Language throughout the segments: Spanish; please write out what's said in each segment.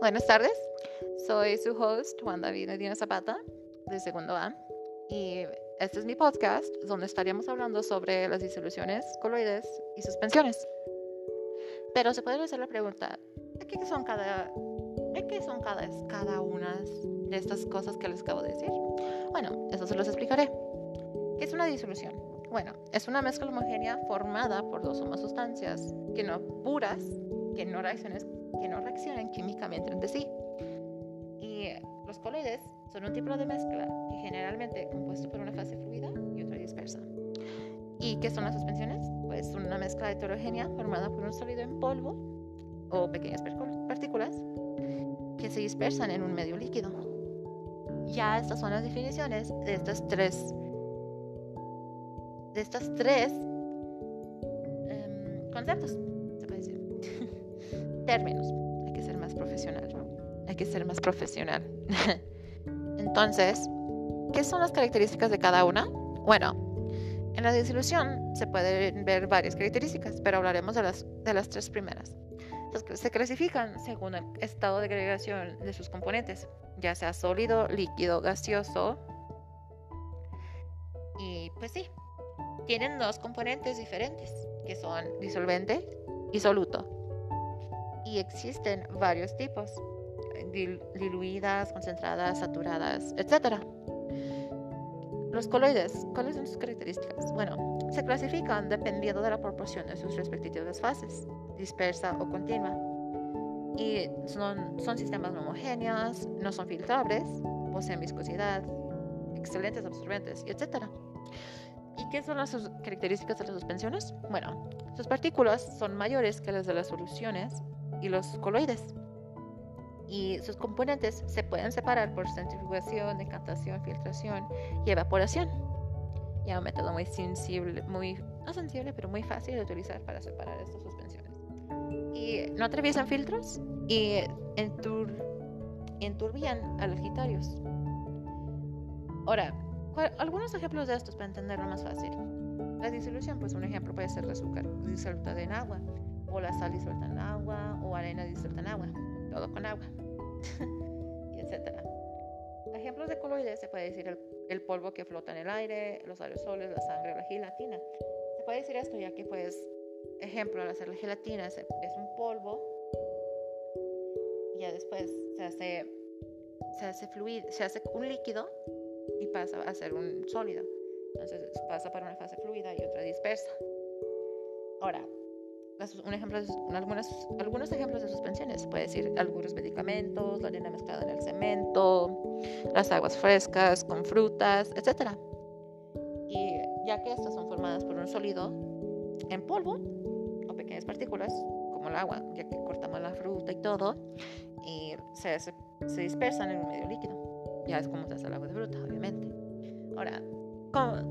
buenas tardes. Soy su host, Juan David Medina Zapata, de segundo A. Y este es mi podcast donde estaríamos hablando sobre las disoluciones, coloides y suspensiones. Pero se puede hacer la pregunta, ¿de qué son cada, qué son cada, cada una de estas cosas que les acabo de decir? Bueno, eso se los explicaré. ¿Qué es una disolución? Bueno, es una mezcla homogénea formada por dos o más sustancias que no puras, que no reaccionan, que no reaccionan químicamente entre sí. Y los coloides son un tipo de mezcla que generalmente compuesto por una fase fluida y otra dispersa. ¿Y qué son las suspensiones? Pues una mezcla heterogénea formada por un sólido en polvo o pequeñas partículas que se dispersan en un medio líquido. Ya estas son las definiciones de estas tres de estas tres um, conceptos. Hay que ser más profesional. Hay que ser más profesional. Entonces, ¿qué son las características de cada una? Bueno, en la disolución se pueden ver varias características, pero hablaremos de las, de las tres primeras. se clasifican según el estado de agregación de sus componentes, ya sea sólido, líquido, gaseoso. Y pues sí, tienen dos componentes diferentes, que son disolvente y soluto. Existen varios tipos, diluidas, concentradas, saturadas, etc. Los coloides, ¿cuáles son sus características? Bueno, se clasifican dependiendo de la proporción de sus respectivas fases, dispersa o continua. Y son, son sistemas no homogéneos, no son filtrables, poseen viscosidad, excelentes absorbentes, etc. ¿Y qué son las características de las suspensiones? Bueno, sus partículas son mayores que las de las soluciones y los coloides. Y sus componentes se pueden separar por centrifugación, decantación, filtración y evaporación. Y un método muy sensible, muy, no sensible, pero muy fácil de utilizar para separar estas suspensiones. Y no atraviesan filtros y entur, enturbian a los gitarios. Ahora, algunos ejemplos de estos para entenderlo más fácil. La disolución, pues un ejemplo puede ser el azúcar disuelta en agua, o la sal disuelta en agua, o arena disuelta en agua, todo con agua, y etcétera. Ejemplos de coloides se puede decir el, el, polvo que flota en el aire, los aerosoles, la sangre, la gelatina. Se puede decir esto ya que, pues, ejemplo, al hacer la gelatina es, es un polvo, y ya después se hace, se hace fluido, se hace un líquido y pasa a ser un sólido. Entonces pasa para una fase fluida y otra dispersa. Ahora, un ejemplo, algunos, algunos ejemplos de suspensiones, puede decir algunos medicamentos, la arena mezclada en el cemento, las aguas frescas con frutas, etc. Y ya que estas son formadas por un sólido en polvo o pequeñas partículas, como el agua, ya que cortamos la fruta y todo, y se, se, se dispersan en un medio líquido. Ya es como se hace el agua de fruta, obviamente. Ahora,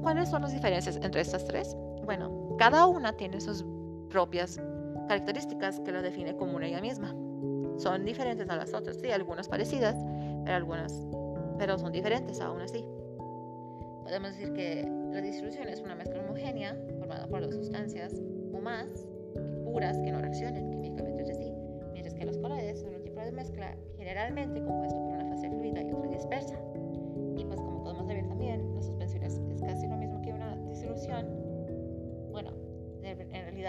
¿cuáles son las diferencias entre estas tres? Bueno, cada una tiene sus propias características que la define como una ella misma. Son diferentes a las otras, sí, algunas parecidas, pero algunas, pero son diferentes aún así. Podemos decir que la disolución es una mezcla homogénea formada por dos sustancias o más puras que no reaccionen químicamente entre sí, mientras que los coloides son un tipo de mezcla generalmente compuesto por una fase fluida y otra dispersa.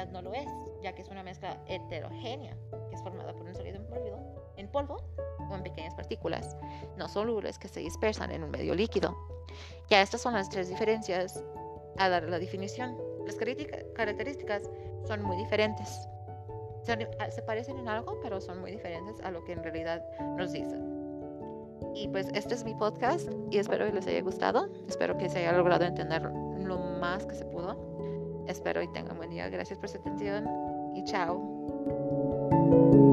No lo es, ya que es una mezcla heterogénea, que es formada por un sólido en polvo, o en pequeñas partículas no solubles que se dispersan en un medio líquido. Ya estas son las tres diferencias a dar la definición. Las características son muy diferentes. Se parecen en algo, pero son muy diferentes a lo que en realidad nos dicen. Y pues este es mi podcast y espero que les haya gustado. Espero que se haya logrado entender lo más que se pudo. Espero y tengan buen día. Gracias por su atención y chao.